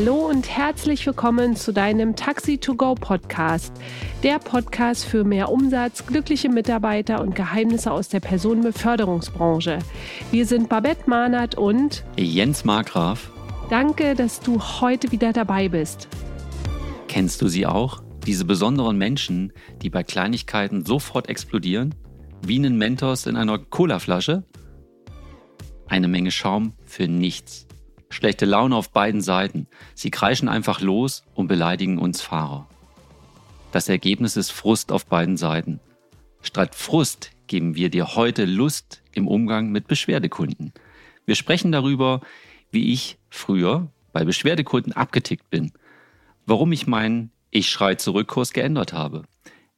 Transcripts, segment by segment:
Hallo und herzlich willkommen zu deinem Taxi to Go Podcast. Der Podcast für mehr Umsatz, glückliche Mitarbeiter und Geheimnisse aus der Personenbeförderungsbranche. Wir sind Babette Mahnert und Jens Markgraf. Danke, dass du heute wieder dabei bist. Kennst du sie auch? Diese besonderen Menschen, die bei Kleinigkeiten sofort explodieren? Wie einen Mentos in einer Colaflasche? Eine Menge Schaum für nichts. Schlechte Laune auf beiden Seiten. Sie kreischen einfach los und beleidigen uns Fahrer. Das Ergebnis ist Frust auf beiden Seiten. Statt Frust geben wir dir heute Lust im Umgang mit Beschwerdekunden. Wir sprechen darüber, wie ich früher bei Beschwerdekunden abgetickt bin, warum ich meinen Ich schrei zurück Kurs geändert habe.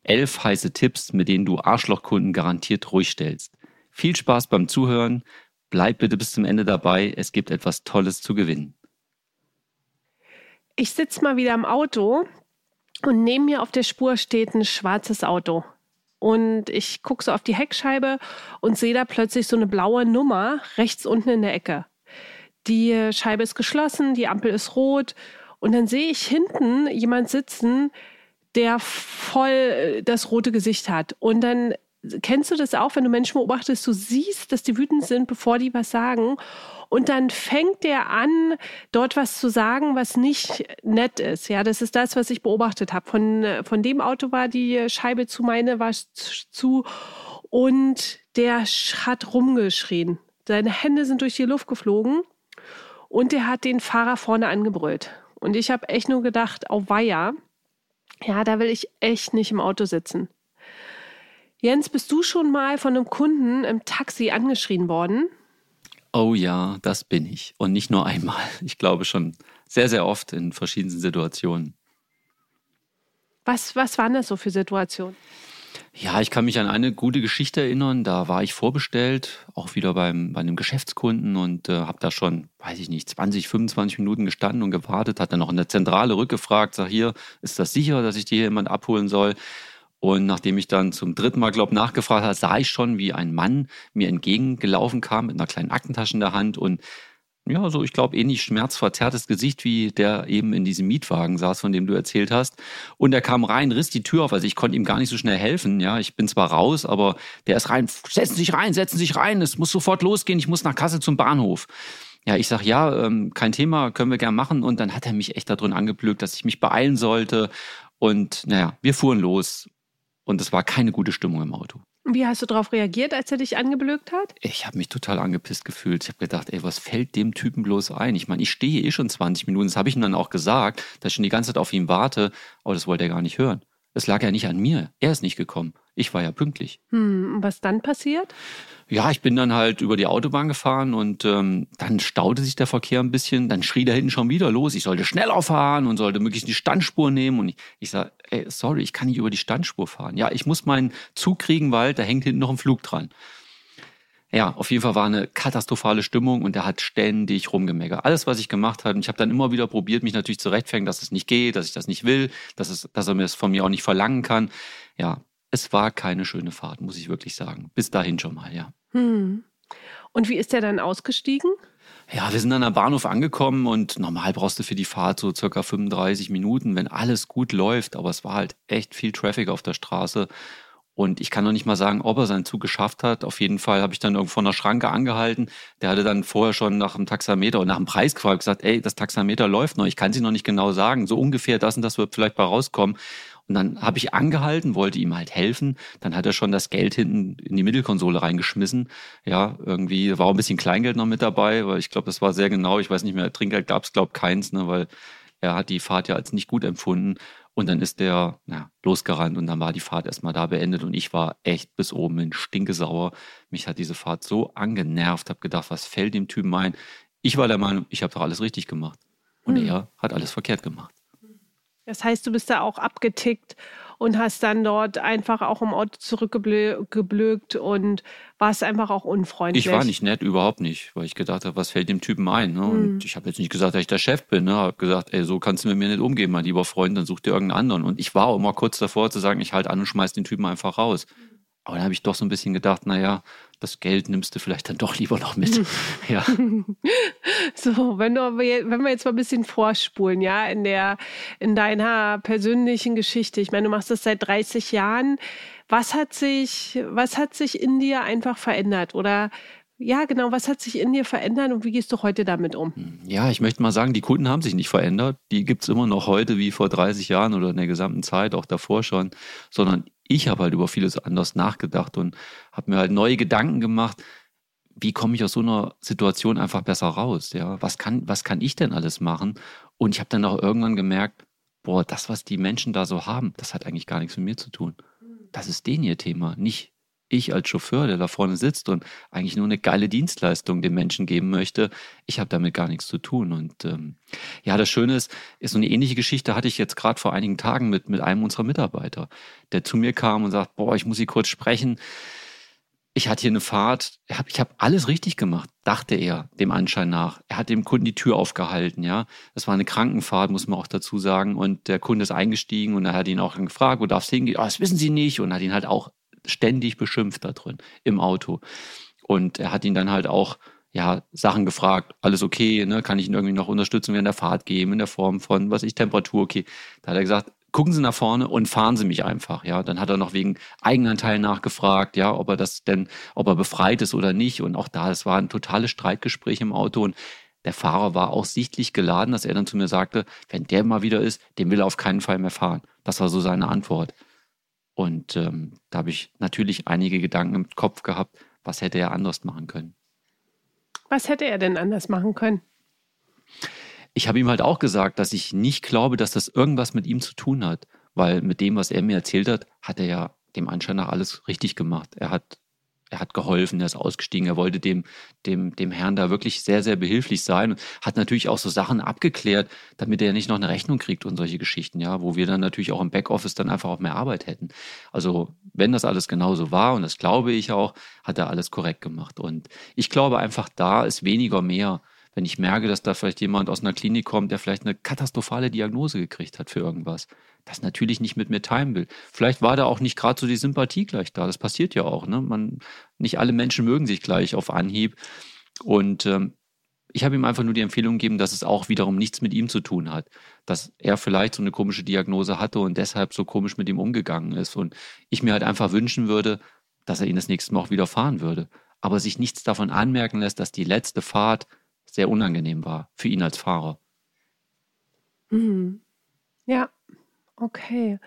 Elf heiße Tipps, mit denen du Arschlochkunden garantiert ruhig stellst. Viel Spaß beim Zuhören. Bleib bitte bis zum Ende dabei. Es gibt etwas Tolles zu gewinnen. Ich sitze mal wieder im Auto und neben mir auf der Spur steht ein schwarzes Auto. Und ich gucke so auf die Heckscheibe und sehe da plötzlich so eine blaue Nummer rechts unten in der Ecke. Die Scheibe ist geschlossen, die Ampel ist rot. Und dann sehe ich hinten jemand sitzen, der voll das rote Gesicht hat. Und dann kennst du das auch, wenn du Menschen beobachtest, du siehst, dass die wütend sind, bevor die was sagen. Und dann fängt der an, dort was zu sagen, was nicht nett ist. Ja, das ist das, was ich beobachtet habe. Von, von dem Auto war die Scheibe zu meine war zu und der hat rumgeschrien. Seine Hände sind durch die Luft geflogen und der hat den Fahrer vorne angebrüllt. Und ich habe echt nur gedacht, auf Weiher, ja, da will ich echt nicht im Auto sitzen. Jens, bist du schon mal von einem Kunden im Taxi angeschrien worden? Oh ja, das bin ich. Und nicht nur einmal. Ich glaube schon sehr, sehr oft in verschiedenen Situationen. Was, was waren das so für Situationen? Ja, ich kann mich an eine gute Geschichte erinnern. Da war ich vorbestellt, auch wieder beim, bei einem Geschäftskunden und äh, habe da schon, weiß ich nicht, 20, 25 Minuten gestanden und gewartet. Hat dann noch in der Zentrale rückgefragt, sag hier, ist das sicher, dass ich dir jemand abholen soll? Und nachdem ich dann zum dritten Mal, glaube nachgefragt habe, sah ich schon, wie ein Mann mir entgegengelaufen kam mit einer kleinen Aktentasche in der Hand und ja, so ich glaube ähnlich schmerzverzerrtes Gesicht wie der eben in diesem Mietwagen saß, von dem du erzählt hast. Und er kam rein, riss die Tür auf, also ich konnte ihm gar nicht so schnell helfen. Ja, ich bin zwar raus, aber der ist rein. Setzen Sie sich rein, setzen Sie sich rein. Es muss sofort losgehen. Ich muss nach Kassel zum Bahnhof. Ja, ich sag ja, ähm, kein Thema, können wir gern machen. Und dann hat er mich echt darin angeblökt, dass ich mich beeilen sollte. Und naja, wir fuhren los. Und es war keine gute Stimmung im Auto. Wie hast du darauf reagiert, als er dich angeblökt hat? Ich habe mich total angepisst gefühlt. Ich habe gedacht, ey, was fällt dem Typen bloß ein? Ich meine, ich stehe eh schon 20 Minuten. Das habe ich ihm dann auch gesagt, dass ich schon die ganze Zeit auf ihn warte. Aber das wollte er gar nicht hören. Es lag ja nicht an mir. Er ist nicht gekommen. Ich war ja pünktlich. Hm, was dann passiert? Ja, ich bin dann halt über die Autobahn gefahren und ähm, dann staute sich der Verkehr ein bisschen. Dann schrie da hinten schon wieder los. Ich sollte schneller fahren und sollte möglichst die Standspur nehmen. Und ich, ich sage, ey, sorry, ich kann nicht über die Standspur fahren. Ja, ich muss meinen Zug kriegen, weil da hängt hinten noch ein Flug dran. Ja, auf jeden Fall war eine katastrophale Stimmung und er hat ständig rumgemeckert. Alles, was ich gemacht habe, und ich habe dann immer wieder probiert, mich natürlich zu rechtfertigen, dass es nicht geht, dass ich das nicht will, dass, es, dass er mir das von mir auch nicht verlangen kann. Ja, es war keine schöne Fahrt, muss ich wirklich sagen. Bis dahin schon mal, ja. Hm. Und wie ist er dann ausgestiegen? Ja, wir sind dann am Bahnhof angekommen und normal brauchst du für die Fahrt so circa 35 Minuten, wenn alles gut läuft. Aber es war halt echt viel Traffic auf der Straße. Und ich kann noch nicht mal sagen, ob er seinen Zug geschafft hat. Auf jeden Fall habe ich dann irgendwo von der Schranke angehalten. Der hatte dann vorher schon nach dem Taxameter und nach dem Preis gefragt, gesagt, ey, das Taxameter läuft noch. Ich kann sie noch nicht genau sagen. So ungefähr das und das wird vielleicht bei rauskommen. Und dann habe ich angehalten, wollte ihm halt helfen. Dann hat er schon das Geld hinten in die Mittelkonsole reingeschmissen. Ja, irgendwie war auch ein bisschen Kleingeld noch mit dabei, weil ich glaube, das war sehr genau. Ich weiß nicht mehr, Trinkgeld gab es, glaube keins, ne, weil er hat die Fahrt ja als nicht gut empfunden. Und dann ist der na, losgerannt und dann war die Fahrt erstmal da beendet und ich war echt bis oben in stinkesauer. Mich hat diese Fahrt so angenervt, habe gedacht, was fällt dem Typen ein? Ich war der Meinung, ich habe doch alles richtig gemacht. Und hm. er hat alles verkehrt gemacht. Das heißt, du bist da auch abgetickt und hast dann dort einfach auch im Auto zurückgeblökt und warst einfach auch unfreundlich. Ich war nicht nett, überhaupt nicht, weil ich gedacht habe, was fällt dem Typen ein? Ne? Und mhm. ich habe jetzt nicht gesagt, dass ich der Chef bin. Ne? habe gesagt, ey, so kannst du mit mir nicht umgehen, mein lieber Freund, dann such dir irgendeinen anderen. Und ich war auch immer kurz davor zu sagen, ich halte an und schmeiß den Typen einfach raus. Aber dann habe ich doch so ein bisschen gedacht, naja, das Geld nimmst du vielleicht dann doch lieber noch mit. ja. So, wenn, du, wenn wir jetzt mal ein bisschen vorspulen, ja, in, der, in deiner persönlichen Geschichte. Ich meine, du machst das seit 30 Jahren. Was hat sich, was hat sich in dir einfach verändert? Oder ja, genau. Was hat sich in dir verändert und wie gehst du heute damit um? Ja, ich möchte mal sagen, die Kunden haben sich nicht verändert. Die gibt es immer noch heute wie vor 30 Jahren oder in der gesamten Zeit, auch davor schon. Sondern ich habe halt über vieles anders nachgedacht und habe mir halt neue Gedanken gemacht. Wie komme ich aus so einer Situation einfach besser raus? Ja, was kann, was kann ich denn alles machen? Und ich habe dann auch irgendwann gemerkt, boah, das, was die Menschen da so haben, das hat eigentlich gar nichts mit mir zu tun. Das ist denen ihr Thema, nicht ich als Chauffeur, der da vorne sitzt und eigentlich nur eine geile Dienstleistung den Menschen geben möchte, ich habe damit gar nichts zu tun. Und ähm, ja, das Schöne ist, ist so eine ähnliche Geschichte hatte ich jetzt gerade vor einigen Tagen mit, mit einem unserer Mitarbeiter, der zu mir kam und sagt, boah, ich muss Sie kurz sprechen. Ich hatte hier eine Fahrt, ich habe hab alles richtig gemacht, dachte er, dem Anschein nach. Er hat dem Kunden die Tür aufgehalten, ja. Das war eine Krankenfahrt, muss man auch dazu sagen. Und der Kunde ist eingestiegen und er hat ihn auch gefragt, wo darf es hingehen? Oh, das wissen Sie nicht. Und hat ihn halt auch ständig beschimpft da drin im Auto. Und er hat ihn dann halt auch ja, Sachen gefragt, alles okay, ne? kann ich ihn irgendwie noch unterstützen während der Fahrt geben, in der Form von, was ich, Temperatur, okay. Da hat er gesagt, gucken Sie nach vorne und fahren Sie mich einfach, ja. Dann hat er noch wegen Eigenanteil nachgefragt, ja, ob er das denn, ob er befreit ist oder nicht. Und auch da, es war ein totales Streitgespräch im Auto und der Fahrer war auch sichtlich geladen, dass er dann zu mir sagte, wenn der mal wieder ist, den will er auf keinen Fall mehr fahren. Das war so seine Antwort. Und ähm, da habe ich natürlich einige Gedanken im Kopf gehabt, was hätte er anders machen können. Was hätte er denn anders machen können? Ich habe ihm halt auch gesagt, dass ich nicht glaube, dass das irgendwas mit ihm zu tun hat, weil mit dem, was er mir erzählt hat, hat er ja dem Anschein nach alles richtig gemacht. Er hat er hat geholfen, er ist ausgestiegen, er wollte dem, dem, dem Herrn da wirklich sehr, sehr behilflich sein und hat natürlich auch so Sachen abgeklärt, damit er nicht noch eine Rechnung kriegt und solche Geschichten, ja, wo wir dann natürlich auch im Backoffice dann einfach auch mehr Arbeit hätten. Also, wenn das alles genauso war, und das glaube ich auch, hat er alles korrekt gemacht. Und ich glaube einfach, da ist weniger mehr wenn ich merke, dass da vielleicht jemand aus einer Klinik kommt, der vielleicht eine katastrophale Diagnose gekriegt hat für irgendwas, das natürlich nicht mit mir teilen will. Vielleicht war da auch nicht gerade so die Sympathie gleich da. Das passiert ja auch. Ne? Man, nicht alle Menschen mögen sich gleich auf Anhieb. Und ähm, ich habe ihm einfach nur die Empfehlung gegeben, dass es auch wiederum nichts mit ihm zu tun hat. Dass er vielleicht so eine komische Diagnose hatte und deshalb so komisch mit ihm umgegangen ist. Und ich mir halt einfach wünschen würde, dass er ihn das nächste Mal auch wieder fahren würde. Aber sich nichts davon anmerken lässt, dass die letzte Fahrt sehr unangenehm war für ihn als Fahrer. Mhm. Ja, okay.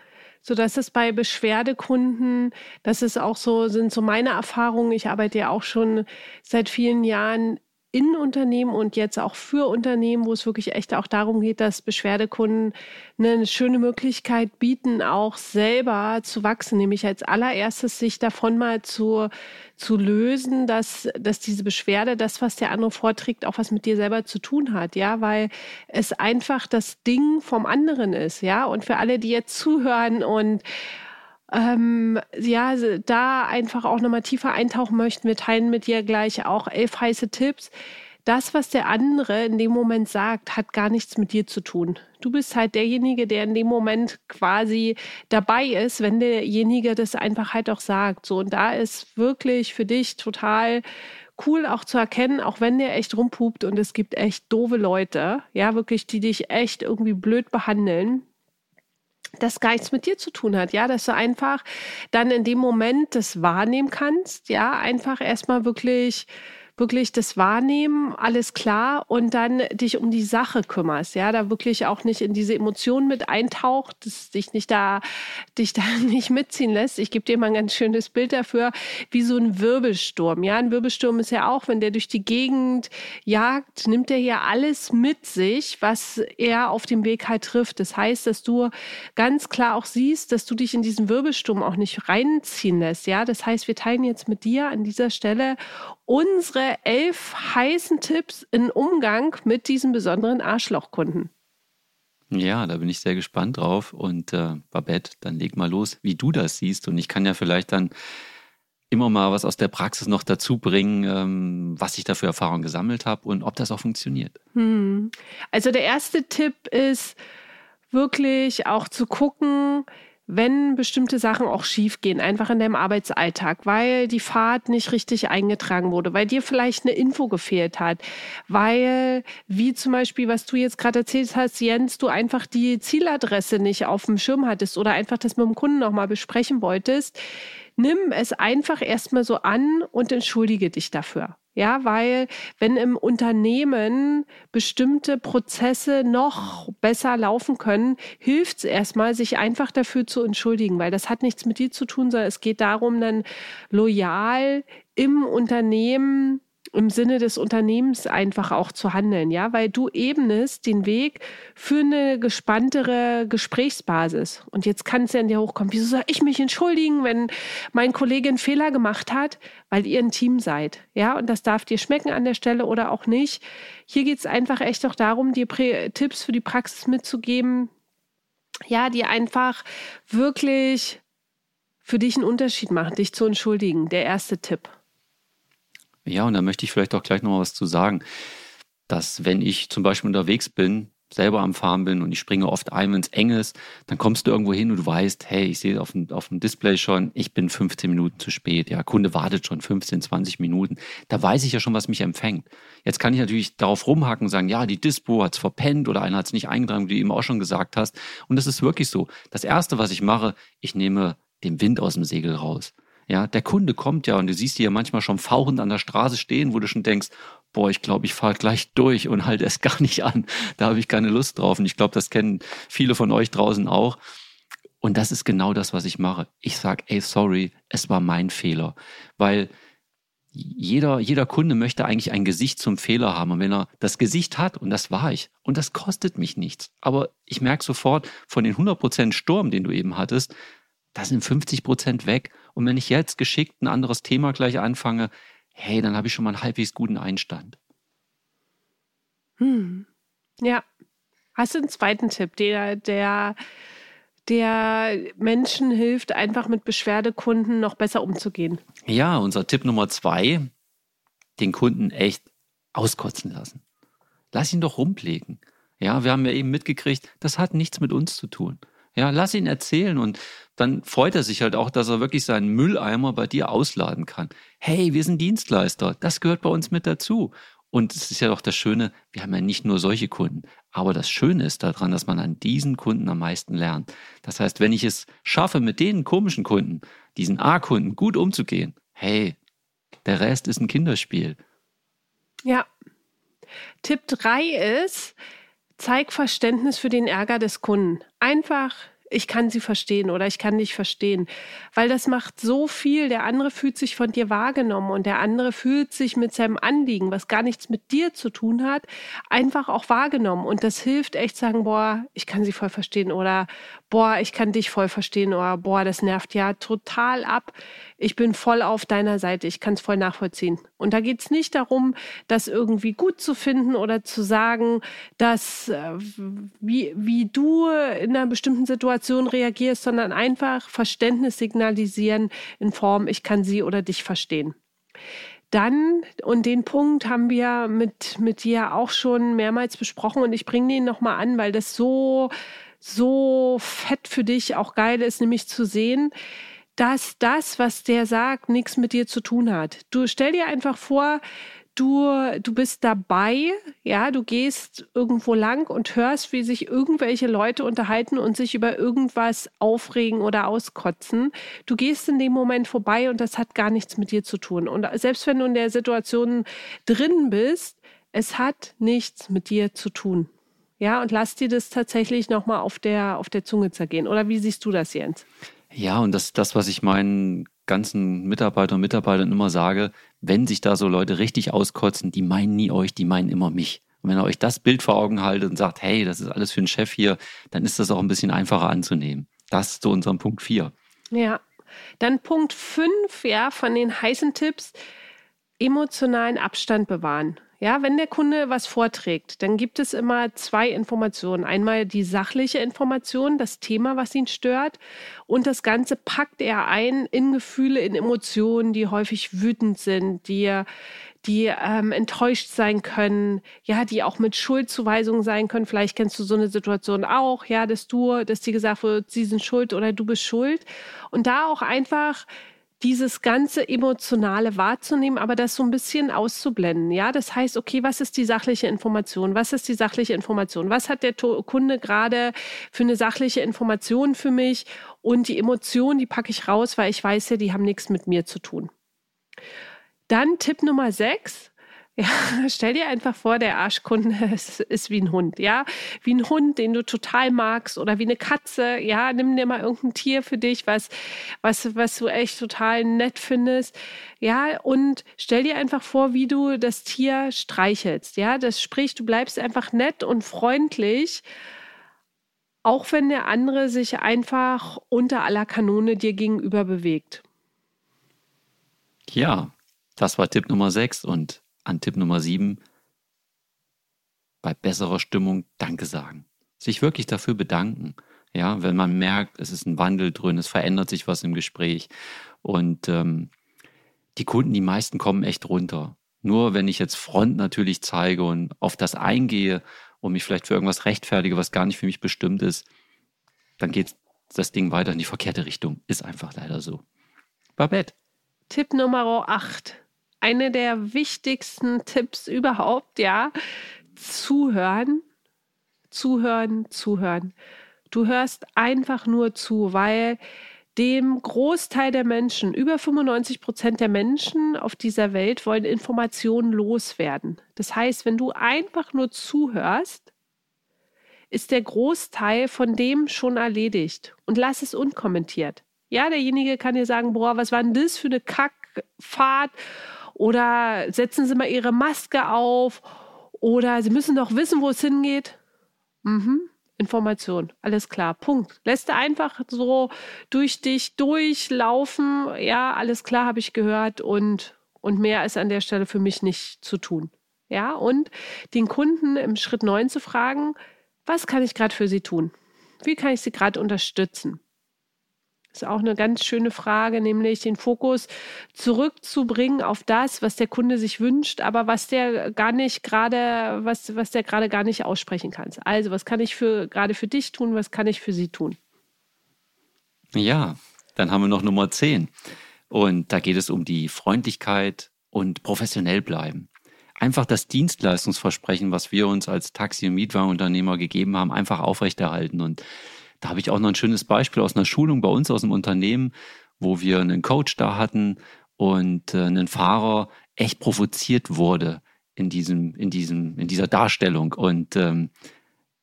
So dass es bei Beschwerdekunden, das ist auch so, sind so meine Erfahrungen. Ich arbeite ja auch schon seit vielen Jahren in Unternehmen und jetzt auch für Unternehmen, wo es wirklich echt auch darum geht, dass Beschwerdekunden eine schöne Möglichkeit bieten, auch selber zu wachsen, nämlich als allererstes sich davon mal zu, zu lösen, dass, dass diese Beschwerde, das, was der andere vorträgt, auch was mit dir selber zu tun hat, ja, weil es einfach das Ding vom anderen ist, ja, und für alle, die jetzt zuhören und ähm, ja, da einfach auch nochmal tiefer eintauchen möchten, wir teilen mit dir gleich auch elf heiße Tipps. Das, was der andere in dem Moment sagt, hat gar nichts mit dir zu tun. Du bist halt derjenige, der in dem Moment quasi dabei ist, wenn derjenige das einfach halt auch sagt. So, und da ist wirklich für dich total cool auch zu erkennen, auch wenn der echt rumpupt und es gibt echt doofe Leute, ja, wirklich, die dich echt irgendwie blöd behandeln das gar nichts mit dir zu tun hat, ja, dass du einfach dann in dem Moment das wahrnehmen kannst, ja, einfach erstmal wirklich wirklich das Wahrnehmen, alles klar und dann dich um die Sache kümmerst, ja, da wirklich auch nicht in diese Emotionen mit eintaucht, dass dich nicht da, dich da nicht mitziehen lässt. Ich gebe dir mal ein ganz schönes Bild dafür, wie so ein Wirbelsturm. Ja, ein Wirbelsturm ist ja auch, wenn der durch die Gegend jagt, nimmt er ja alles mit sich, was er auf dem Weg halt trifft. Das heißt, dass du ganz klar auch siehst, dass du dich in diesen Wirbelsturm auch nicht reinziehen lässt. Ja, das heißt, wir teilen jetzt mit dir an dieser Stelle unsere elf heißen Tipps im Umgang mit diesem besonderen Arschlochkunden. Ja, da bin ich sehr gespannt drauf. Und äh, Babette, dann leg mal los, wie du das siehst. Und ich kann ja vielleicht dann immer mal was aus der Praxis noch dazu bringen, ähm, was ich da für Erfahrungen gesammelt habe und ob das auch funktioniert. Hm. Also der erste Tipp ist wirklich auch zu gucken, wenn bestimmte Sachen auch schief gehen, einfach in deinem Arbeitsalltag, weil die Fahrt nicht richtig eingetragen wurde, weil dir vielleicht eine Info gefehlt hat, weil, wie zum Beispiel, was du jetzt gerade erzählt hast, Jens, du einfach die Zieladresse nicht auf dem Schirm hattest oder einfach das mit dem Kunden nochmal besprechen wolltest, nimm es einfach erstmal so an und entschuldige dich dafür. Ja, weil wenn im Unternehmen bestimmte Prozesse noch besser laufen können, hilft es erstmal, sich einfach dafür zu entschuldigen, weil das hat nichts mit dir zu tun, sondern es geht darum, dann loyal im Unternehmen im Sinne des Unternehmens einfach auch zu handeln, ja, weil du ebnest den Weg für eine gespanntere Gesprächsbasis. Und jetzt kann es ja in dir hochkommen, wieso soll ich mich entschuldigen, wenn mein Kollege einen Fehler gemacht hat, weil ihr ein Team seid, ja, und das darf dir schmecken an der Stelle oder auch nicht. Hier geht es einfach echt auch darum, dir Prä Tipps für die Praxis mitzugeben, ja, die einfach wirklich für dich einen Unterschied machen, dich zu entschuldigen. Der erste Tipp. Ja, und da möchte ich vielleicht auch gleich noch mal was zu sagen, dass wenn ich zum Beispiel unterwegs bin, selber am Fahren bin und ich springe oft ein, wenn es eng ist, dann kommst du irgendwo hin und du weißt, hey, ich sehe auf dem, auf dem Display schon, ich bin 15 Minuten zu spät. Ja, Kunde wartet schon 15, 20 Minuten. Da weiß ich ja schon, was mich empfängt. Jetzt kann ich natürlich darauf rumhacken und sagen, ja, die Dispo hat es verpennt oder einer hat es nicht eingetragen, wie du eben auch schon gesagt hast. Und das ist wirklich so. Das Erste, was ich mache, ich nehme den Wind aus dem Segel raus. Ja, der Kunde kommt ja und du siehst die ja manchmal schon fauchend an der Straße stehen, wo du schon denkst, boah, ich glaube, ich fahre gleich durch und halt erst gar nicht an. Da habe ich keine Lust drauf. Und ich glaube, das kennen viele von euch draußen auch. Und das ist genau das, was ich mache. Ich sage, ey, sorry, es war mein Fehler. Weil jeder, jeder Kunde möchte eigentlich ein Gesicht zum Fehler haben. Und wenn er das Gesicht hat, und das war ich, und das kostet mich nichts, aber ich merke sofort von den 100% Sturm, den du eben hattest, da sind 50 Prozent weg. Und wenn ich jetzt geschickt ein anderes Thema gleich anfange, hey, dann habe ich schon mal einen halbwegs guten Einstand. Hm. Ja. Hast du einen zweiten Tipp, der, der, der Menschen hilft, einfach mit Beschwerdekunden noch besser umzugehen? Ja, unser Tipp Nummer zwei, den Kunden echt auskotzen lassen. Lass ihn doch rumlegen. Ja, wir haben ja eben mitgekriegt, das hat nichts mit uns zu tun. Ja, lass ihn erzählen und dann freut er sich halt auch, dass er wirklich seinen Mülleimer bei dir ausladen kann. Hey, wir sind Dienstleister, das gehört bei uns mit dazu. Und es ist ja doch das Schöne, wir haben ja nicht nur solche Kunden, aber das Schöne ist daran, dass man an diesen Kunden am meisten lernt. Das heißt, wenn ich es schaffe, mit den komischen Kunden, diesen A-Kunden gut umzugehen, hey, der Rest ist ein Kinderspiel. Ja. Tipp 3 ist, zeig Verständnis für den Ärger des Kunden. Einfach ich kann sie verstehen oder ich kann dich verstehen. Weil das macht so viel. Der andere fühlt sich von dir wahrgenommen und der andere fühlt sich mit seinem Anliegen, was gar nichts mit dir zu tun hat, einfach auch wahrgenommen. Und das hilft echt sagen, boah, ich kann sie voll verstehen oder boah, ich kann dich voll verstehen oder boah, das nervt ja total ab. Ich bin voll auf deiner Seite, ich kann es voll nachvollziehen. Und da geht es nicht darum, das irgendwie gut zu finden oder zu sagen, dass äh, wie, wie du in einer bestimmten Situation reagierst, sondern einfach Verständnis signalisieren in Form, ich kann sie oder dich verstehen. Dann, und den Punkt haben wir mit, mit dir auch schon mehrmals besprochen und ich bringe den nochmal an, weil das so so fett für dich auch geil ist, nämlich zu sehen, dass das, was der sagt, nichts mit dir zu tun hat. Du stell dir einfach vor, du, du bist dabei, ja, du gehst irgendwo lang und hörst, wie sich irgendwelche Leute unterhalten und sich über irgendwas aufregen oder auskotzen. Du gehst in dem Moment vorbei und das hat gar nichts mit dir zu tun. Und selbst wenn du in der Situation drin bist, es hat nichts mit dir zu tun. Ja, und lass dir das tatsächlich nochmal auf der, auf der Zunge zergehen. Oder wie siehst du das, Jens? Ja, und das ist das, was ich meinen ganzen Mitarbeiter und Mitarbeitern immer sage, wenn sich da so Leute richtig auskotzen, die meinen nie euch, die meinen immer mich. Und wenn ihr euch das Bild vor Augen haltet und sagt, hey, das ist alles für einen Chef hier, dann ist das auch ein bisschen einfacher anzunehmen. Das zu unserem Punkt 4. Ja. Dann Punkt 5, ja, von den heißen Tipps, emotionalen Abstand bewahren. Ja, wenn der Kunde was vorträgt, dann gibt es immer zwei Informationen. Einmal die sachliche Information, das Thema, was ihn stört. Und das Ganze packt er ein in Gefühle, in Emotionen, die häufig wütend sind, die, die ähm, enttäuscht sein können, ja, die auch mit Schuldzuweisungen sein können. Vielleicht kennst du so eine Situation auch, ja, dass du, dass dir gesagt wird, sie sind schuld oder du bist schuld. Und da auch einfach dieses ganze Emotionale wahrzunehmen, aber das so ein bisschen auszublenden. Ja, das heißt, okay, was ist die sachliche Information? Was ist die sachliche Information? Was hat der Kunde gerade für eine sachliche Information für mich? Und die Emotion, die packe ich raus, weil ich weiß ja, die haben nichts mit mir zu tun. Dann Tipp Nummer sechs. Ja, stell dir einfach vor, der Arschkunde ist, ist, wie ein Hund, ja, wie ein Hund, den du total magst oder wie eine Katze, ja, nimm dir mal irgendein Tier für dich, was, was, was du echt total nett findest, ja, und stell dir einfach vor, wie du das Tier streichelst, ja, das spricht, du bleibst einfach nett und freundlich, auch wenn der andere sich einfach unter aller Kanone dir gegenüber bewegt. Ja, das war Tipp Nummer 6 und an Tipp Nummer 7 bei besserer Stimmung Danke sagen. Sich wirklich dafür bedanken. Ja, wenn man merkt, es ist ein Wandel drin, es verändert sich was im Gespräch. Und ähm, die Kunden, die meisten kommen echt runter. Nur wenn ich jetzt Front natürlich zeige und auf das eingehe und mich vielleicht für irgendwas rechtfertige, was gar nicht für mich bestimmt ist, dann geht das Ding weiter in die verkehrte Richtung. Ist einfach leider so. Babette. Tipp Nummer 8 eine der wichtigsten Tipps überhaupt, ja. Zuhören, zuhören, zuhören. Du hörst einfach nur zu, weil dem Großteil der Menschen, über 95 Prozent der Menschen auf dieser Welt wollen Informationen loswerden. Das heißt, wenn du einfach nur zuhörst, ist der Großteil von dem schon erledigt und lass es unkommentiert. Ja, derjenige kann dir sagen, boah, was war denn das für eine Kackfahrt oder setzen Sie mal Ihre Maske auf. Oder Sie müssen doch wissen, wo es hingeht. Mhm. Information, alles klar, Punkt. Lässt du einfach so durch dich durchlaufen. Ja, alles klar, habe ich gehört. Und, und mehr ist an der Stelle für mich nicht zu tun. Ja, und den Kunden im Schritt 9 zu fragen, was kann ich gerade für Sie tun? Wie kann ich Sie gerade unterstützen? Ist auch eine ganz schöne Frage, nämlich den Fokus zurückzubringen auf das, was der Kunde sich wünscht, aber was der gar nicht gerade, was, was der gerade gar nicht aussprechen kann. Also, was kann ich für gerade für dich tun, was kann ich für sie tun? Ja, dann haben wir noch Nummer 10. Und da geht es um die Freundlichkeit und professionell bleiben. Einfach das Dienstleistungsversprechen, was wir uns als Taxi- und Mietwagenunternehmer gegeben haben, einfach aufrechterhalten. Und da habe ich auch noch ein schönes Beispiel aus einer Schulung bei uns aus dem Unternehmen, wo wir einen Coach da hatten und äh, ein Fahrer echt provoziert wurde in diesem, in diesem, in dieser Darstellung. Und ähm,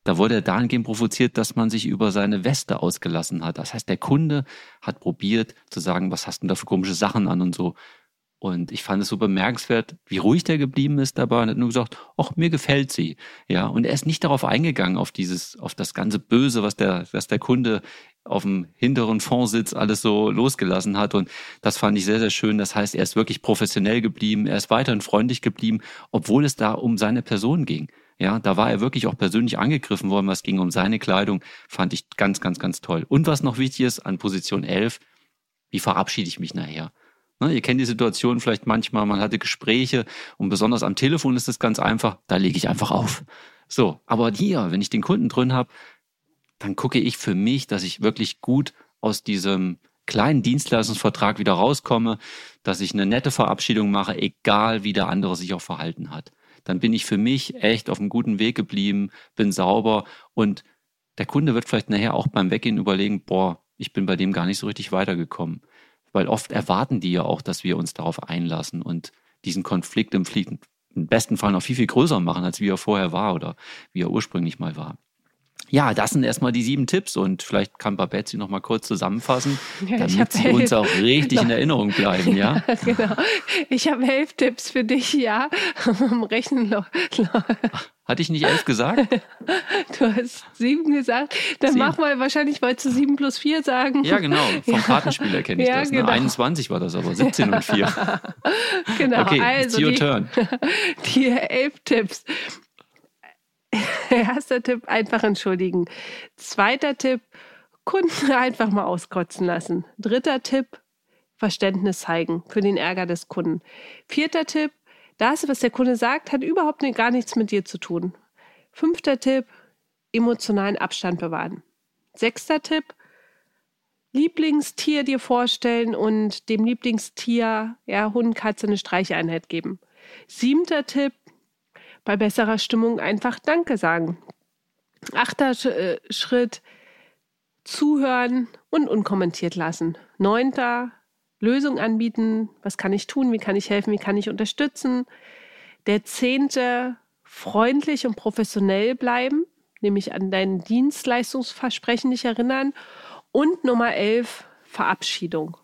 da wurde er dahingehend provoziert, dass man sich über seine Weste ausgelassen hat. Das heißt, der Kunde hat probiert zu sagen, was hast du da für komische Sachen an und so. Und ich fand es so bemerkenswert, wie ruhig der geblieben ist dabei und hat nur gesagt, ach, mir gefällt sie. Ja, und er ist nicht darauf eingegangen, auf dieses, auf das ganze Böse, was der, was der Kunde auf dem hinteren Fondsitz alles so losgelassen hat. Und das fand ich sehr, sehr schön. Das heißt, er ist wirklich professionell geblieben. Er ist weiterhin freundlich geblieben, obwohl es da um seine Person ging. Ja, da war er wirklich auch persönlich angegriffen worden. Was ging um seine Kleidung, fand ich ganz, ganz, ganz toll. Und was noch wichtig ist, an Position 11, wie verabschiede ich mich nachher? Ne, ihr kennt die Situation vielleicht manchmal, man hatte Gespräche und besonders am Telefon ist es ganz einfach, da lege ich einfach auf. So, aber hier, wenn ich den Kunden drin habe, dann gucke ich für mich, dass ich wirklich gut aus diesem kleinen Dienstleistungsvertrag wieder rauskomme, dass ich eine nette Verabschiedung mache, egal wie der andere sich auch verhalten hat. Dann bin ich für mich echt auf einem guten Weg geblieben, bin sauber und der Kunde wird vielleicht nachher auch beim Weggehen überlegen, boah, ich bin bei dem gar nicht so richtig weitergekommen. Weil oft erwarten die ja auch, dass wir uns darauf einlassen und diesen Konflikt im, Fliegen, im besten Fall noch viel, viel größer machen, als wie er vorher war oder wie er ursprünglich mal war. Ja, das sind erstmal die sieben Tipps und vielleicht kann Babette sie noch mal kurz zusammenfassen, ja, damit sie uns auch richtig genau. in Erinnerung bleiben, ja? ja genau. Ich habe elf Tipps für dich, ja, Rechnen. Hatte ich nicht elf gesagt? Du hast sieben gesagt. Dann sieben. mach mal, wahrscheinlich wolltest du sieben plus vier sagen. Ja, genau. Vom ja. Kartenspieler kenne ich ja, das. Ne? Genau. 21 war das aber, 17 und 4. genau, okay, also it's your die, turn. Die elf Tipps. Erster Tipp, einfach entschuldigen. Zweiter Tipp, Kunden einfach mal auskotzen lassen. Dritter Tipp, Verständnis zeigen für den Ärger des Kunden. Vierter Tipp, Das, was der Kunde sagt, hat überhaupt gar nichts mit dir zu tun. Fünfter Tipp, emotionalen Abstand bewahren. Sechster Tipp, Lieblingstier dir vorstellen und dem Lieblingstier, ja, Hund, Katze, eine Streicheinheit geben. Siebter Tipp, bei besserer Stimmung einfach Danke sagen. Achter äh, Schritt, zuhören und unkommentiert lassen. Neunter, Lösung anbieten. Was kann ich tun? Wie kann ich helfen? Wie kann ich unterstützen? Der zehnte, freundlich und professionell bleiben, nämlich an dein Dienstleistungsversprechen dich erinnern. Und Nummer elf, Verabschiedung.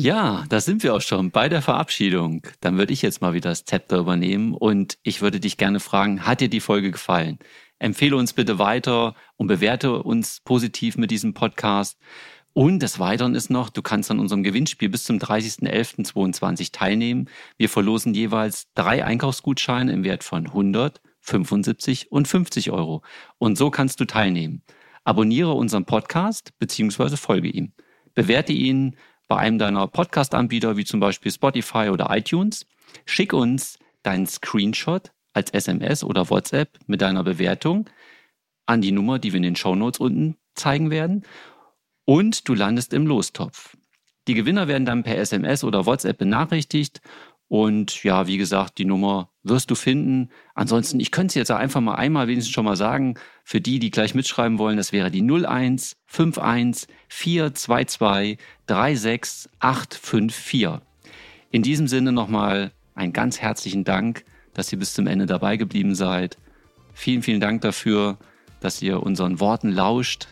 Ja, da sind wir auch schon bei der Verabschiedung. Dann würde ich jetzt mal wieder das Zepter übernehmen und ich würde dich gerne fragen, hat dir die Folge gefallen? Empfehle uns bitte weiter und bewerte uns positiv mit diesem Podcast. Und des Weiteren ist noch, du kannst an unserem Gewinnspiel bis zum 30.11.22 teilnehmen. Wir verlosen jeweils drei Einkaufsgutscheine im Wert von 100, 75 und 50 Euro. Und so kannst du teilnehmen. Abonniere unseren Podcast bzw. folge ihm. Bewerte ihn bei einem deiner Podcast-Anbieter wie zum Beispiel Spotify oder iTunes. Schick uns deinen Screenshot als SMS oder WhatsApp mit deiner Bewertung an die Nummer, die wir in den Show Notes unten zeigen werden. Und du landest im Lostopf. Die Gewinner werden dann per SMS oder WhatsApp benachrichtigt und ja, wie gesagt, die Nummer wirst du finden. Ansonsten, ich könnte es jetzt einfach mal einmal wenigstens schon mal sagen, für die, die gleich mitschreiben wollen, das wäre die 01 51 422 36 854. In diesem Sinne nochmal einen ganz herzlichen Dank, dass ihr bis zum Ende dabei geblieben seid. Vielen, vielen Dank dafür, dass ihr unseren Worten lauscht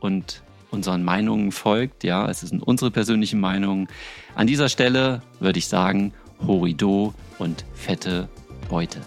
und unseren Meinungen folgt. Ja, es sind unsere persönlichen Meinungen. An dieser Stelle würde ich sagen, Horido und fette Beute.